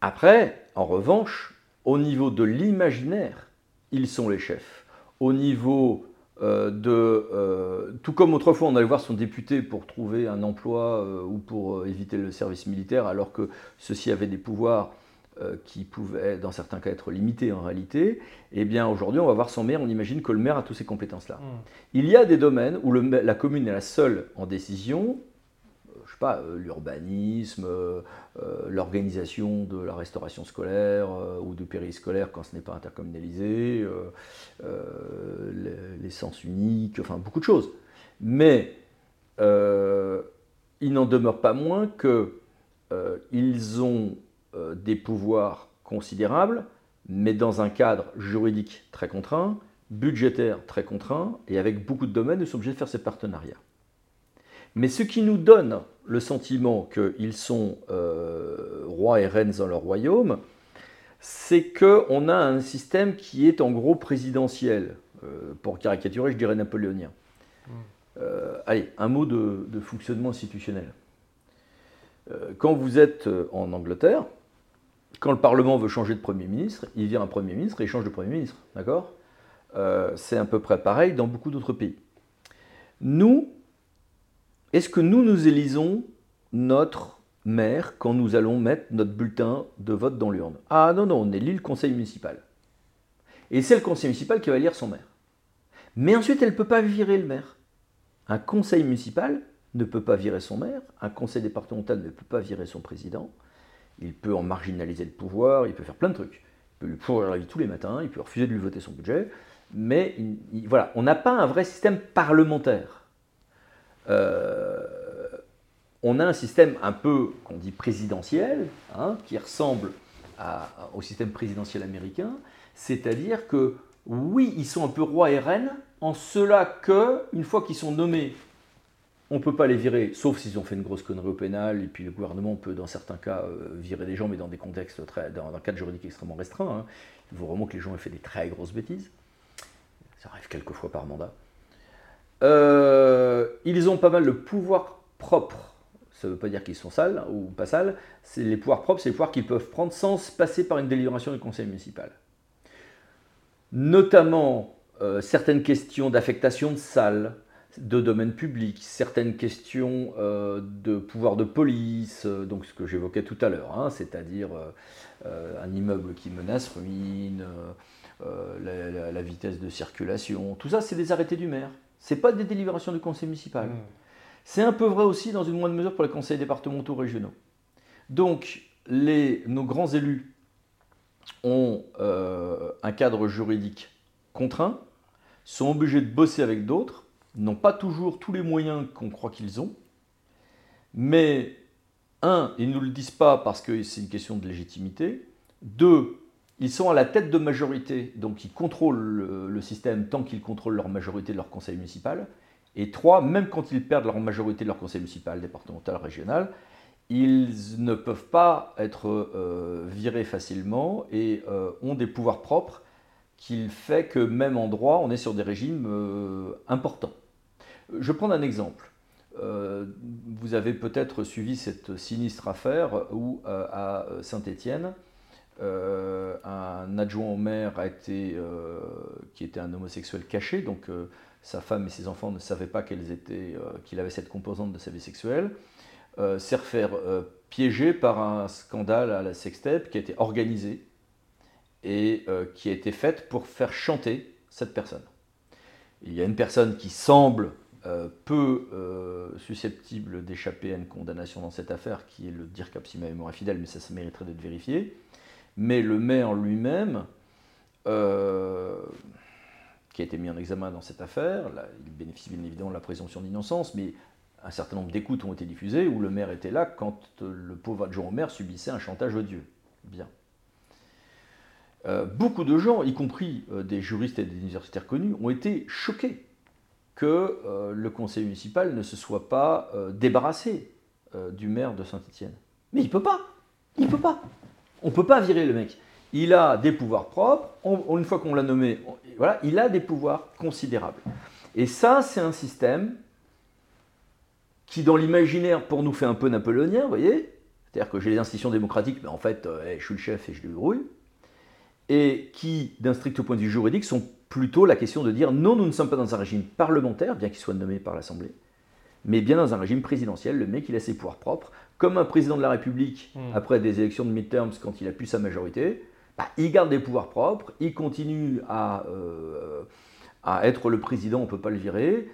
Après, en revanche, au niveau de l'imaginaire, ils sont les chefs. Au niveau euh, de, euh, tout comme autrefois on allait voir son député pour trouver un emploi euh, ou pour éviter le service militaire, alors que ceux-ci avaient des pouvoirs qui pouvaient dans certains cas être limités en réalité, eh bien aujourd'hui on va voir son maire, on imagine que le maire a toutes ces compétences-là. Hmm. Il y a des domaines où la commune est la seule en décision, pas, l'urbanisme, l'organisation de la restauration scolaire ou du périscolaire quand ce n'est pas intercommunalisé, l'essence unique, enfin beaucoup de choses. Mais il n'en demeure pas moins qu'ils ont des pouvoirs considérables, mais dans un cadre juridique très contraint, budgétaire très contraint, et avec beaucoup de domaines, nous sommes obligés de faire ces partenariats. Mais ce qui nous donne le sentiment qu'ils sont euh, rois et reines dans leur royaume, c'est qu'on a un système qui est en gros présidentiel. Euh, pour caricaturer, je dirais napoléonien. Hmm. Euh, allez, un mot de, de fonctionnement institutionnel. quand vous êtes en Angleterre, quand le Parlement veut changer de Premier ministre, il vient un Premier ministre et il change de Premier ministre. D'accord? C'est à peu près pareil dans beaucoup d'autres pays. Nous, est-ce que nous nous élisons notre maire quand nous allons mettre notre bulletin de vote dans l'urne? Ah non, non, on élit le conseil municipal. Et c'est le conseil municipal qui va élire son maire. Mais ensuite, elle ne peut pas virer le maire. Un conseil municipal ne peut pas virer son maire, un conseil départemental ne peut pas virer son président, il peut en marginaliser le pouvoir, il peut faire plein de trucs. Il peut lui pourrir la vie tous les matins, il peut refuser de lui voter son budget, mais voilà, on n'a pas un vrai système parlementaire. Euh, on a un système un peu, qu'on dit présidentiel, hein, qui ressemble au système présidentiel américain, c'est-à-dire que oui, ils sont un peu rois et reines, en cela que, une fois qu'ils sont nommés, on ne peut pas les virer, sauf s'ils ont fait une grosse connerie au pénal, et puis le gouvernement peut, dans certains cas, euh, virer des gens, mais dans des contextes très, dans un cadre juridique extrêmement restreint. Hein. Il faut vraiment que les gens aient fait des très grosses bêtises. Ça arrive quelques fois par mandat. Euh, ils ont pas mal de pouvoirs propres. Ça ne veut pas dire qu'ils sont sales ou pas sales. C'est les pouvoirs propres, c'est les pouvoirs qu'ils peuvent prendre sans passer par une délibération du conseil municipal. Notamment euh, certaines questions d'affectation de salles, de domaine public, certaines questions euh, de pouvoir de police, donc ce que j'évoquais tout à l'heure, hein, c'est-à-dire un immeuble qui menace ruine, la, vitesse de circulation, tout ça c'est des arrêtés du maire. Ce n'est pas des délibérations du conseil municipal. Hmm. C'est un peu vrai aussi dans une moindre mesure pour les conseils départementaux régionaux. Donc, les, nos grands élus ont euh, un cadre juridique contraint, sont obligés de bosser avec d'autres, n'ont pas toujours tous les moyens qu'on croit qu'ils ont, mais, un, ils ne nous le disent pas parce que c'est une question de légitimité, deux, ils sont à la tête de majorité, donc ils contrôlent le, système tant qu'ils contrôlent leur majorité de leur conseil municipal. Et trois, même quand ils perdent leur majorité de leur conseil municipal, départemental, régional, ils ne peuvent pas être euh, virés facilement et euh, ont des pouvoirs propres qui fait que même en droit, on est sur des régimes euh, importants. Je prends un exemple. vous avez peut-être suivi cette sinistre affaire où à Saint-Étienne, euh, un adjoint au maire euh, qui était un homosexuel caché, donc euh, sa femme et ses enfants ne savaient pas qu'il avait cette composante de sa vie sexuelle, s'est fait piéger par un scandale à la sextape qui a été organisé et qui a été fait pour faire chanter cette personne. Il y a une personne qui semble peu susceptible d'échapper à une condamnation dans cette affaire, qui est le dire si ma mémoire est fidèle, mais ça, ça mériterait d'être vérifié mais le maire lui-même, euh, qui a été mis en examen dans cette affaire, il bénéficie bien évidemment de la présomption d'innocence, mais un certain nombre d'écoutes ont été diffusées où le maire était là quand le pauvre adjoint au maire subissait un chantage odieux. Bien. Euh, beaucoup de gens, y compris euh, des juristes et des universitaires connus, ont été choqués que le conseil municipal ne se soit pas débarrassé du maire de Saint-Étienne. Mais il ne peut pas. Il ne peut pas. On ne peut pas virer le mec. Il a des pouvoirs propres. une fois qu'on l'a nommé, il a des pouvoirs considérables. Et ça, c'est un système qui, dans l'imaginaire, pour nous, fait un peu napoléonien, vous voyez C'est-à-dire que j'ai les institutions démocratiques, mais en fait, euh, je suis le chef et je débrouille. Et qui, d'un strict point de vue juridique, sont plutôt la question de dire non, nous ne sommes pas dans un régime parlementaire, bien qu'il soit nommé par l'Assemblée, mais bien dans un régime présidentiel. Le mec, il a ses pouvoirs propres comme un président de la République, hmm. après des élections de midterms, quand il a plus sa majorité, bah, il garde des pouvoirs propres, il continue à, euh, à être le président, on ne peut pas le virer,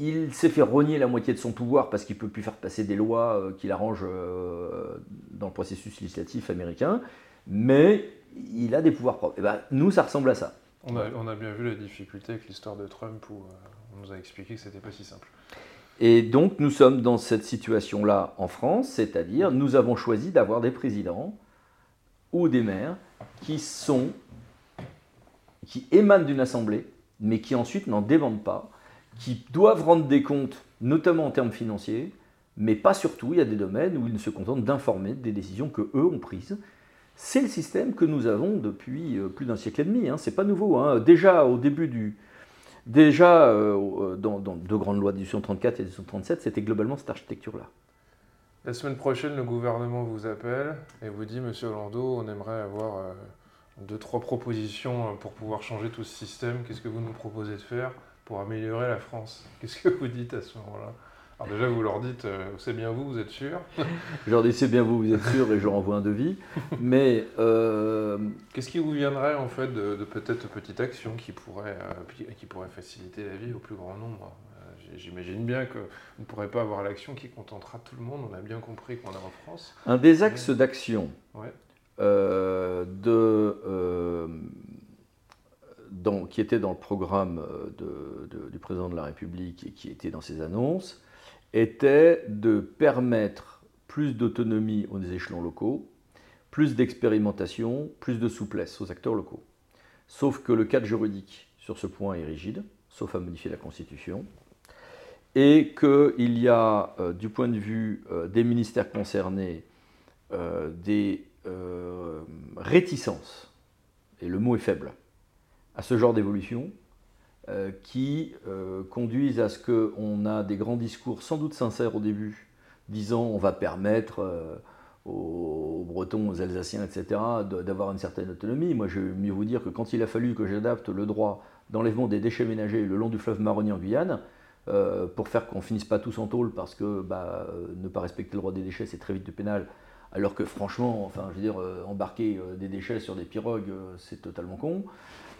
il s'est fait rogner la moitié de son pouvoir parce qu'il ne peut plus faire passer des lois euh, qu'il arrange euh, dans le processus législatif américain, mais il a des pouvoirs propres. Et ben, nous, ça ressemble à ça. On a, on a bien vu la difficulté avec l'histoire de Trump où on nous a expliqué que c'était pas si simple. Et donc nous sommes dans cette situation-là en France, c'est-à-dire nous avons choisi d'avoir des présidents ou des maires qui sont qui émanent d'une assemblée, mais qui ensuite n'en dépendent pas, qui doivent rendre des comptes, notamment en termes financiers, mais pas surtout. Il y a des domaines où ils ne se contentent d'informer des décisions que eux ont prises. C'est le système que nous avons depuis euh, plus d'un siècle et demi. Hein. C'est pas nouveau. Hein. Déjà au début du, déjà euh, dans, deux grandes lois de 1834 et 1837, c'était globalement cette architecture-là. La semaine prochaine, le gouvernement vous appelle et vous dit, Monsieur Orlando, on aimerait avoir euh, deux, trois propositions pour pouvoir changer tout ce système. Qu'est-ce que vous nous proposez de faire pour améliorer la France? Qu'est-ce que vous dites à ce moment-là? Alors déjà, vous leur dites, euh, c'est bien vous, vous êtes sûr [laughs] Je leur dis, c'est bien vous, vous êtes sûr, et je leur envoie un devis. Mais... Euh, Qu'est-ce qui vous viendrait, en fait, de, peut-être petites actions qui pourraient, euh, qui faciliter la vie au plus grand nombre? J'imagine bien que vous ne pourrez pas avoir l'action qui contentera tout le monde, on a bien compris qu'on est en France. Un des axes d'action de qui était dans le programme du président de la République et qui était dans ses annonces, était de permettre plus d'autonomie aux échelons locaux, plus d'expérimentation, plus de souplesse aux acteurs locaux. Sauf que le cadre juridique sur ce point est rigide, sauf à modifier la Constitution, et qu'il y a, euh, du point de vue euh, des ministères concernés, des réticences, et le mot est faible, à ce genre d'évolution euh, qui euh, conduisent à ce qu'on a des grands discours sans doute sincères au début, disant on va permettre euh, aux Bretons, aux Alsaciens, etc., d'avoir une certaine autonomie. Moi, je vais mieux vous dire que quand il a fallu que j'adapte le droit d'enlèvement des déchets ménagers le long du fleuve Maroni en Guyane, pour faire qu'on finisse pas tous en tôle, parce que bah, ne pas respecter le droit des déchets, c'est très vite du pénal, alors que franchement, enfin, je veux dire, embarquer des déchets sur des pirogues, c'est totalement con.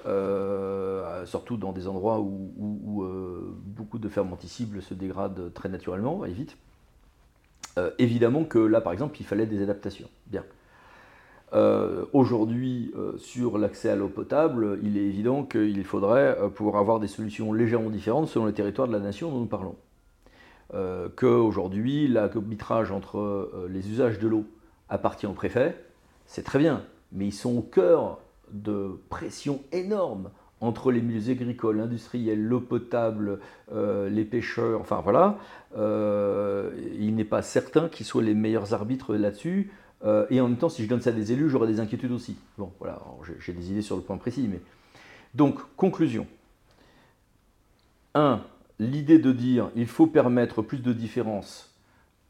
Euh, surtout dans des endroits où, euh, beaucoup de fermenticibles se dégradent très naturellement et vite. Euh, évidemment que là, par exemple, il fallait des adaptations. Bien. Aujourd'hui, sur l'accès à l'eau potable, il est évident qu'il faudrait pouvoir avoir des solutions légèrement différentes selon les territoires de la nation dont nous parlons. Qu'aujourd'hui, l'arbitrage entre les usages de l'eau appartient au préfet, c'est très bien, mais ils sont au cœur de pression énorme entre les milieux agricoles, industriels, l'eau potable, euh, les pêcheurs, enfin voilà, euh, il n'est pas certain qu'ils soient les meilleurs arbitres là-dessus. Euh, et en même temps, si je donne ça à des élus, j'aurai des inquiétudes aussi. Bon, voilà, j'ai des idées sur le point précis, mais. Donc, conclusion. 1. L'idée de dire il faut permettre plus de différence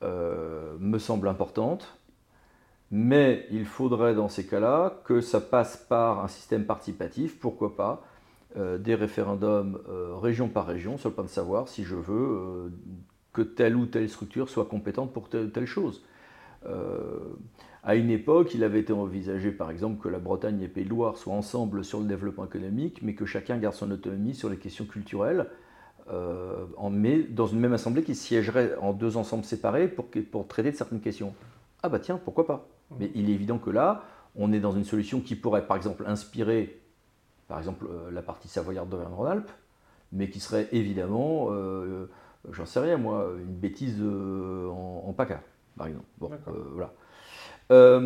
me semble importante. Mais il faudrait dans ces cas-là que ça passe par un système participatif, pourquoi pas, euh, des référendums euh, région par région, sur le point de savoir si je veux euh, que telle ou telle structure soit compétente pour telle ou telle chose. à une époque, il avait été envisagé par exemple que la Bretagne et Pays de Loire soient ensemble sur le développement économique, mais que chacun garde son autonomie sur les questions culturelles. mais dans une même assemblée qui siégerait en deux ensembles séparés pour, pour traiter de certaines questions. Ah bah tiens, pourquoi pas? Mais il est évident que là, on est dans une solution qui pourrait, par exemple, inspirer, par exemple, euh, la partie savoyarde d'Auvergne-Rhône-Alpes, mais qui serait évidemment, euh, j'en sais rien moi, une bêtise euh, en, PACA, par exemple. Bon, voilà.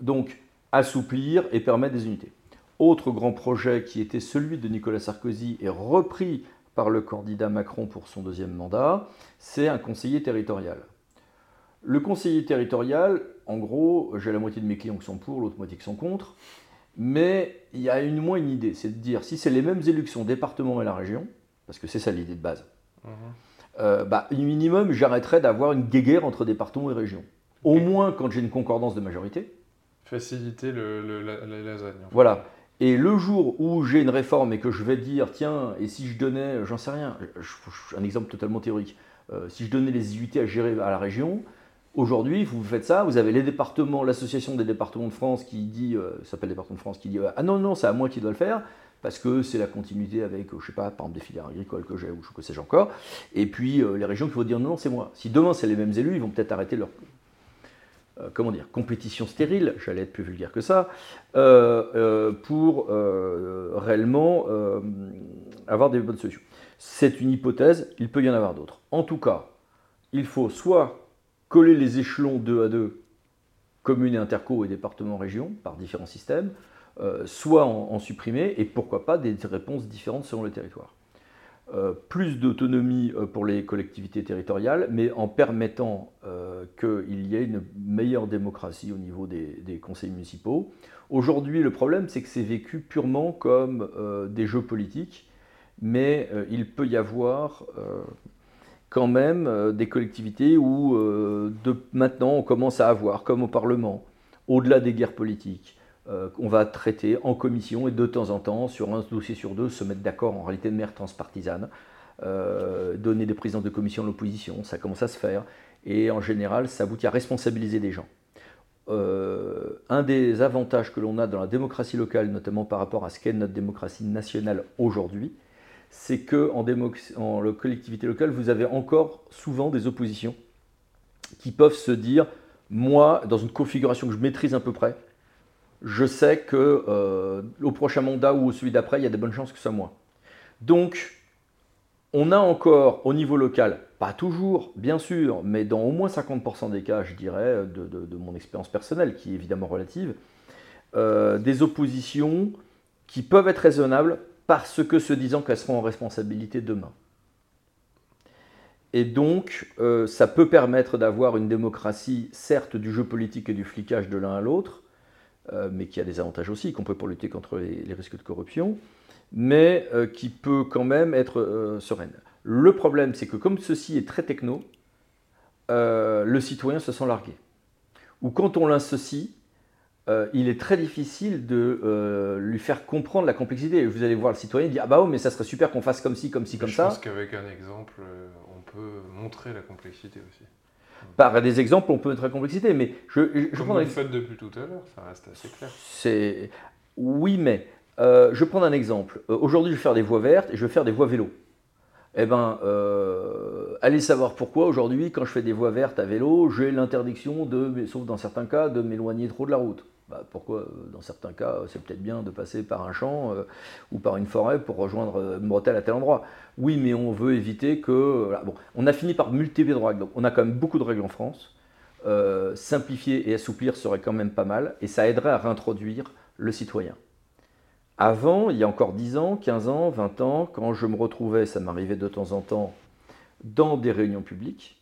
donc, assouplir et permettre des unités. Autre grand projet qui était celui de Nicolas Sarkozy et repris par le candidat Macron pour son deuxième mandat, c'est un conseiller territorial. Le conseiller territorial, en gros, j'ai la moitié de mes clients qui sont pour, l'autre moitié qui sont contre. Mais il y a une, moins une idée, c'est de dire si c'est les mêmes élus qui sont département et la région, parce que c'est ça l'idée de base, euh, bah, minimum, j'arrêterais d'avoir une guéguerre entre département et région. Au moins quand j'ai une concordance de majorité. Faciliter le, la, lasagne. Voilà. Et le jour où j'ai une réforme et que je vais dire, tiens, et si je donnais, j'en sais rien, un exemple totalement théorique, euh, si je donnais les IUT à gérer à la région, Aujourd'hui, vous faites ça, vous avez les départements, l'association des départements de France qui dit, euh, s'appelle département de France, qui dit euh, ah non non, c'est à moi qui dois le faire. parce que c'est la continuité avec, je sais pas, par exemple des filières agricoles que j'ai ou que sais-je encore, et puis les régions qui vont dire non, non c'est moi. Si demain c'est les mêmes élus, ils vont peut-être arrêter leur comment dire, compétition stérile, j'allais être plus vulgaire que ça, pour réellement avoir des bonnes solutions. C'est une hypothèse, il peut y en avoir d'autres. En tout cas, il faut soit coller les échelons 2 à 2, communes et interco et départements-régions, par différents systèmes, euh, soit en, supprimer, et pourquoi pas des réponses différentes selon les territoires. Euh, plus d'autonomie euh, pour les collectivités territoriales, mais en permettant qu'il y ait une meilleure démocratie au niveau des conseils municipaux. Aujourd'hui, le problème, c'est que c'est vécu purement comme des jeux politiques, mais il peut y avoir quand même euh, des collectivités où euh, maintenant on commence à avoir, comme au Parlement, au-delà des guerres politiques, euh, on va traiter en commission et de temps en temps, sur un dossier sur deux, se mettre d'accord en réalité de manière transpartisane, donner des présidences de commission à l'opposition, ça commence à se faire, et en général ça aboutit à responsabiliser des gens. un des avantages que l'on a dans la démocratie locale, notamment par rapport à ce qu'est notre démocratie nationale aujourd'hui, c'est que en, collectivité locale, vous avez encore souvent des oppositions qui peuvent se dire, moi, dans une configuration que je maîtrise à peu près, je sais que euh, au prochain mandat ou celui d'après, il y a de bonnes chances que ce soit moi. Donc, on a encore au niveau local, pas toujours, bien sûr, mais dans au moins 50% des cas, je dirais, de, mon expérience personnelle, qui est évidemment relative, euh, des oppositions qui peuvent être raisonnables parce que se disant qu'elles seront en responsabilité demain. Et donc, euh, ça peut permettre d'avoir une démocratie, certes, du jeu politique et du flicage de l'un à l'autre, euh, mais qui a des avantages aussi, y compris pour lutter contre les, risques de corruption, mais euh, qui peut quand même être sereine. Le problème, c'est que comme ceci est très techno, le citoyen se sent largué. Ou quand on l'associe, euh, il est très difficile de euh, lui faire comprendre la complexité. Vous allez voir le citoyen dire Ah bah oh, mais ça serait super qu'on fasse comme ci, comme ci, comme ça. Je pense qu'avec un exemple, euh, on peut montrer la complexité aussi. Par des exemples, on peut montrer la complexité, mais je, je Comme vous le faites depuis tout à l'heure, ça reste assez clair. C'est oui, mais je prends un exemple. Aujourd'hui, je vais faire des voies vertes et je vais faire des voies vélo. Eh bien, allez savoir pourquoi aujourd'hui, quand je fais des voies vertes à vélo, j'ai l'interdiction de, sauf dans certains cas, de m'éloigner trop de la route. Bah, pourquoi, euh, dans certains cas, c'est peut-être bien de passer par un champ euh, ou par une forêt pour rejoindre euh, une bretelle à tel endroit. Oui, mais on veut éviter que. bon, on a fini par multiplier de règles. Donc, on a quand même beaucoup de règles en France. simplifier et assouplir serait quand même pas mal, et ça aiderait à réintroduire le citoyen. Avant, il y a encore 10 ans, 15 ans, 20 ans, quand je me retrouvais, ça m'arrivait de temps en temps, dans des réunions publiques,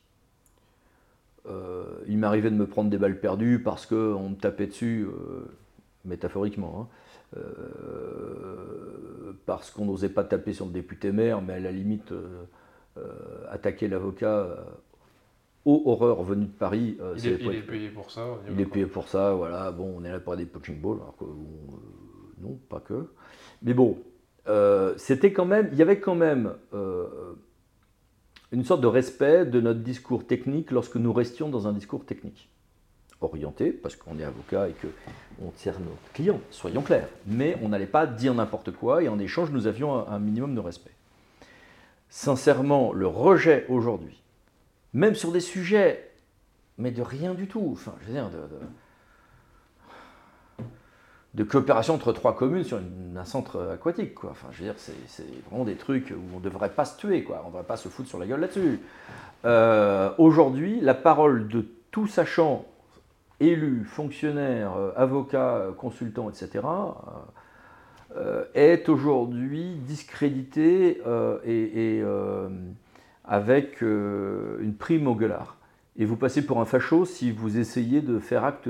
euh, il m'arrivait de me prendre des balles perdues parce qu'on me tapait dessus, euh, métaphoriquement, hein, euh, parce qu'on n'osait pas taper sur le député maire, mais à la limite attaquer l'avocat aux horreurs venues de Paris. il, est, payé pour ça. Il est payé pour ça, voilà. Bon, on est là pour des punching balls, alors que non, pas que. Mais bon, c'était quand même, il y avait quand même une sorte de respect de notre discours technique lorsque nous restions dans un discours technique. Orienté, parce qu'on est avocat et qu'on tire nos clients, soyons clairs. Mais on n'allait pas dire n'importe quoi et en échange, nous avions un, minimum de respect. Sincèrement, le rejet aujourd'hui, même sur des sujets, mais de rien du tout, enfin, je veux dire, de coopération entre trois communes sur un centre aquatique. Enfin, je veux dire, c'est vraiment des trucs où on ne devrait pas se tuer, quoi. on ne devrait pas se foutre sur la gueule là-dessus. Euh, aujourd'hui, la parole de tout sachant, élus, fonctionnaires, euh, avocats, consultants, etc., euh, est aujourd'hui discréditée et, avec une prime au gueulard. Et vous passez pour un facho si vous essayez de faire acte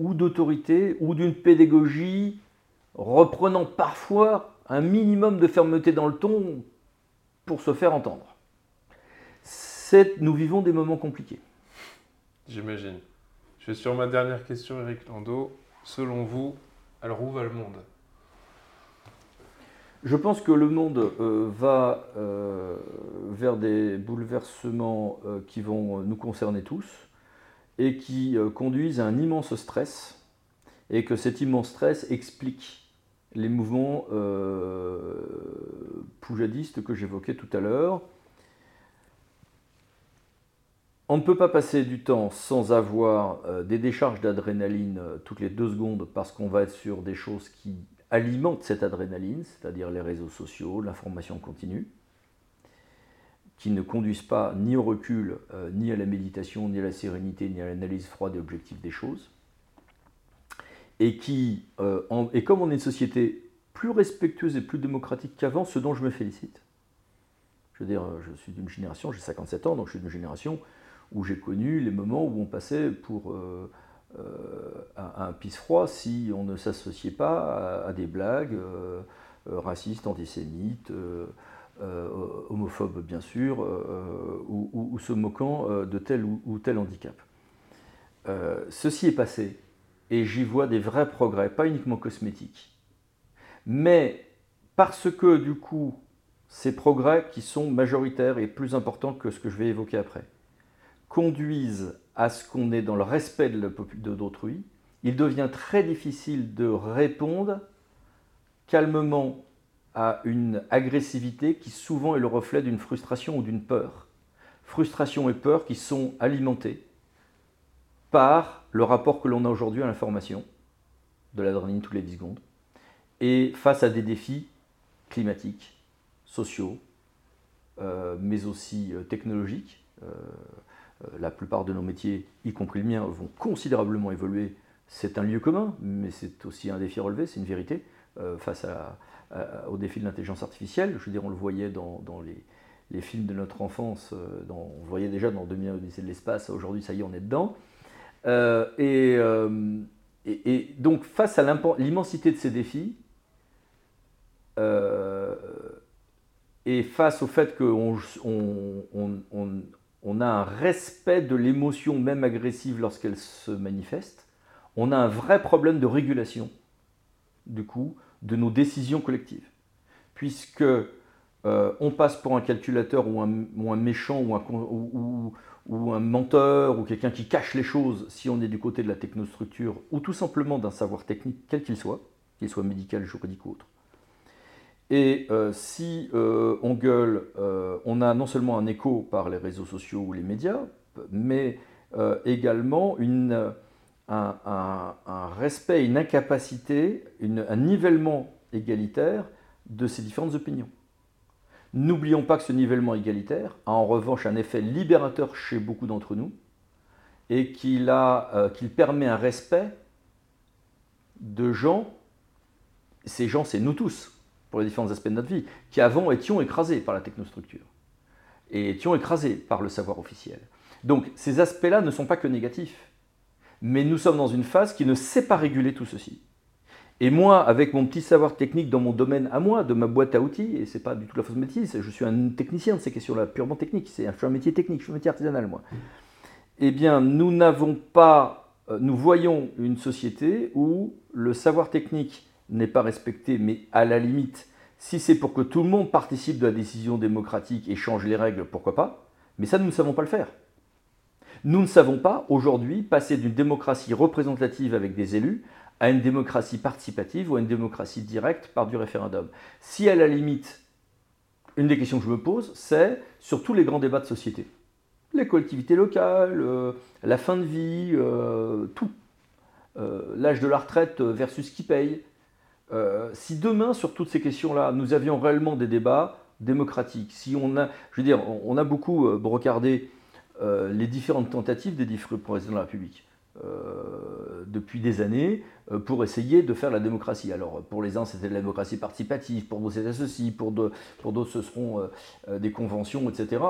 ou d'autorité ou d'une pédagogie reprenant parfois un minimum de fermeté dans le ton pour se faire entendre. Nous vivons des moments compliqués. J'imagine. Je vais sur ma dernière question, Eric Landau. Selon vous, alors où va le monde? Je pense que le monde euh, va euh, vers des bouleversements euh, qui vont nous concerner tous et qui euh, conduisent à un immense stress, et que cet immense stress explique les mouvements poujadistes que j'évoquais tout à l'heure. On ne peut pas passer du temps sans avoir des décharges d'adrénaline toutes les deux secondes parce qu'on va être sur des choses qui alimentent cette adrénaline, c'est-à-dire les réseaux sociaux, l'information continue qui ne conduisent pas ni au recul, euh, ni à la méditation, ni à la sérénité, ni à l'analyse froide et objective des choses. Et qui, euh, et comme on est une société plus respectueuse et plus démocratique qu'avant, ce dont je me félicite. Je veux dire, je suis d'une génération, j'ai 57 ans, donc je suis d'une génération où j'ai connu les moments où on passait pour euh, un, pisse froid si on ne s'associait pas à, des blagues racistes, antisémites. Euh, homophobes bien sûr, euh, ou, se moquant euh, de tel ou, tel handicap. ceci est passé, et j'y vois des vrais progrès, pas uniquement cosmétiques. Mais parce que du coup, ces progrès qui sont majoritaires et plus importants que ce que je vais évoquer après, conduisent à ce qu'on est dans le respect de d'autrui, il devient très difficile de répondre calmement à une agressivité qui souvent est le reflet d'une frustration ou d'une peur. Frustration et peur qui sont alimentées par le rapport que l'on a aujourd'hui à l'information, de l'adrénaline toutes les 10 secondes, et face à des défis climatiques, sociaux, euh, mais aussi euh, technologiques. Euh, la plupart de nos métiers, y compris le mien, vont considérablement évoluer. C'est un lieu commun, mais c'est aussi un défi relevé, c'est une vérité, face à, au défi de l'intelligence artificielle. Je veux dire, on le voyait dans, les, films de notre enfance, euh, on le voyait déjà dans 2001 Odyssée de l'espace, aujourd'hui ça y est, on est dedans. Euh, et, donc face à l'immensité de ces défis, et face au fait qu'on on, a un respect de l'émotion même agressive lorsqu'elle se manifeste, on a un vrai problème de régulation, du coup, de nos décisions collectives. Puisque euh, on passe pour un calculateur ou un, méchant ou un, menteur ou quelqu'un qui cache les choses si on est du côté de la technostructure ou tout simplement d'un savoir technique quel qu'il soit, qu'il soit médical, juridique ou autre. Et euh, si euh, on gueule, on a non seulement un écho par les réseaux sociaux ou les médias, mais également une, un, respect, une incapacité, un nivellement égalitaire de ces différentes opinions. N'oublions pas que ce nivellement égalitaire a en revanche un effet libérateur chez beaucoup d'entre nous et qu'il euh, permet un respect de gens, ces gens c'est nous tous, pour les différents aspects de notre vie, qui avant étions écrasés par la technostructure et étions écrasés par le savoir officiel. Donc ces aspects-là ne sont pas que négatifs mais nous sommes dans une phase qui ne sait pas réguler tout ceci. Et moi, avec mon petit savoir technique dans mon domaine à moi, de ma boîte à outils, et c'est pas du tout la fausse métier, je suis un technicien de ces questions-là, purement technique, c'est un, un métier technique, je suis un métier artisanal, moi. Eh bien, nous n'avons pas, euh, nous voyons une société où le savoir technique n'est pas respecté, mais à la limite, si c'est pour que tout le monde participe de la décision démocratique et change les règles, pourquoi pas? Mais ça, nous ne savons pas le faire. Nous ne savons pas aujourd'hui passer d'une démocratie représentative avec des élus à une démocratie participative ou à une démocratie directe par du référendum. Si à la limite, une des questions que je me pose, c'est sur tous les grands débats de société. Les collectivités locales, euh, la fin de vie, euh, tout. Euh, l'âge de la retraite versus qui paye. si demain, sur toutes ces questions-là, nous avions réellement des débats démocratiques, si on a, je veux dire, on a beaucoup brocardé les différentes tentatives des différents présidents de la République. Euh, depuis des années euh, pour essayer de faire la démocratie. Alors pour les uns c'était la démocratie participative, pour d'autres c'était ceci, pour d'autres ce seront des conventions, etc.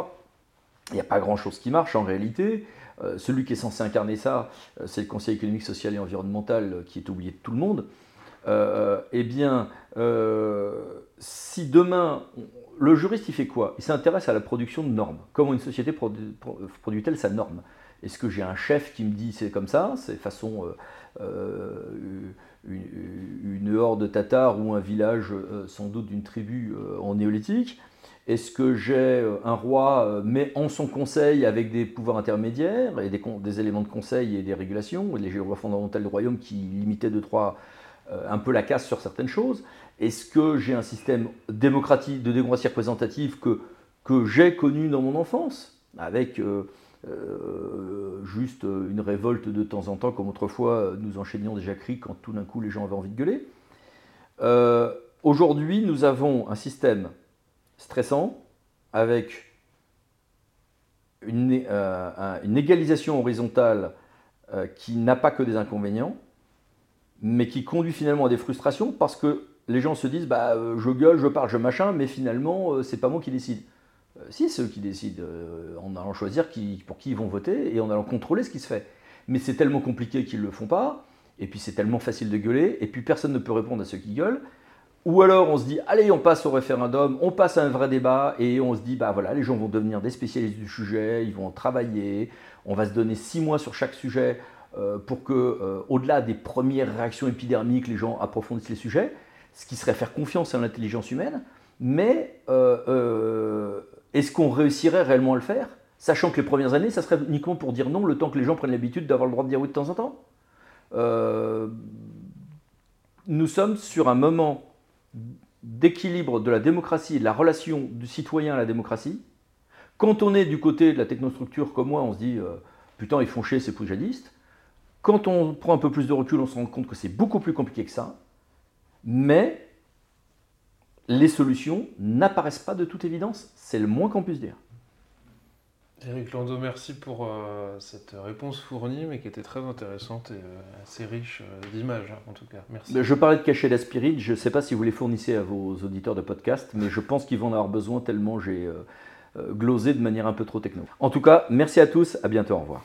Il n'y a pas grand-chose qui marche en réalité. celui qui est censé incarner ça, c'est le Conseil économique, social et environnemental qui est oublié de tout le monde. eh bien, si demain le juriste, il fait quoi? Il s'intéresse à la production de normes. Comment une société produit-elle sa norme? Est-ce que j'ai un chef qui me dit c'est comme ça C'est façon euh, euh, une, horde tatar ou un village euh, sans doute d'une tribu en néolithique? Est-ce que j'ai un roi mais en son conseil avec des pouvoirs intermédiaires et des, éléments de conseil et des régulations, les lois fondamentales du royaume qui limitaient de trois un peu la casse sur certaines choses Est-ce que j'ai un système démocratique, de démocratie représentative que, j'ai connu dans mon enfance, avec juste une révolte de temps en temps, comme autrefois nous enchaînions déjà cris quand tout d'un coup les gens avaient envie de gueuler. Aujourd'hui, nous avons un système stressant avec une, égalisation horizontale euh, qui n'a pas que des inconvénients, mais qui conduit finalement à des frustrations parce que les gens se disent bah, euh, je gueule, je parle, je machin, mais finalement, euh, c'est pas moi qui décide. si, c'est eux qui décident, en allant choisir pour qui ils vont voter et en allant contrôler ce qui se fait. Mais c'est tellement compliqué qu'ils ne le font pas, et puis c'est tellement facile de gueuler, et puis personne ne peut répondre à ceux qui gueulent. Ou alors on se dit, allez, on passe au référendum, on passe à un vrai débat, et on se dit, bah voilà, les gens vont devenir des spécialistes du sujet, ils vont travailler, on va se donner six mois sur chaque sujet euh, pour que, euh, au-delà des premières réactions épidermiques, les gens approfondissent les sujets, ce qui serait faire confiance à l'intelligence humaine. Mais euh, est-ce qu'on réussirait réellement à le faire Sachant que les premières années, ça serait uniquement pour dire non, le temps que les gens prennent l'habitude d'avoir le droit de dire oui de temps en temps? nous sommes sur un moment d'équilibre de la démocratie de la relation du citoyen à la démocratie quand on est du côté de la technostructure comme moi, on se dit euh, putain, ils font chier ces poujadistes. Quand on prend un peu plus de recul, on se rend compte que c'est beaucoup plus compliqué que ça. Mais les solutions n'apparaissent pas de toute évidence. C'est le moins qu'on puisse dire. Eric Landau, merci pour euh, cette réponse fournie, mais qui était très intéressante et euh, assez riche d'images, hein, en tout cas. Merci. Je parlais de cachet d'aspirine. Je ne sais pas si vous les fournissez à vos auditeurs de podcast, mais je pense qu'ils vont en avoir besoin tellement j'ai euh, glosé de manière un peu trop techno. En tout cas, merci à tous, à bientôt, au revoir.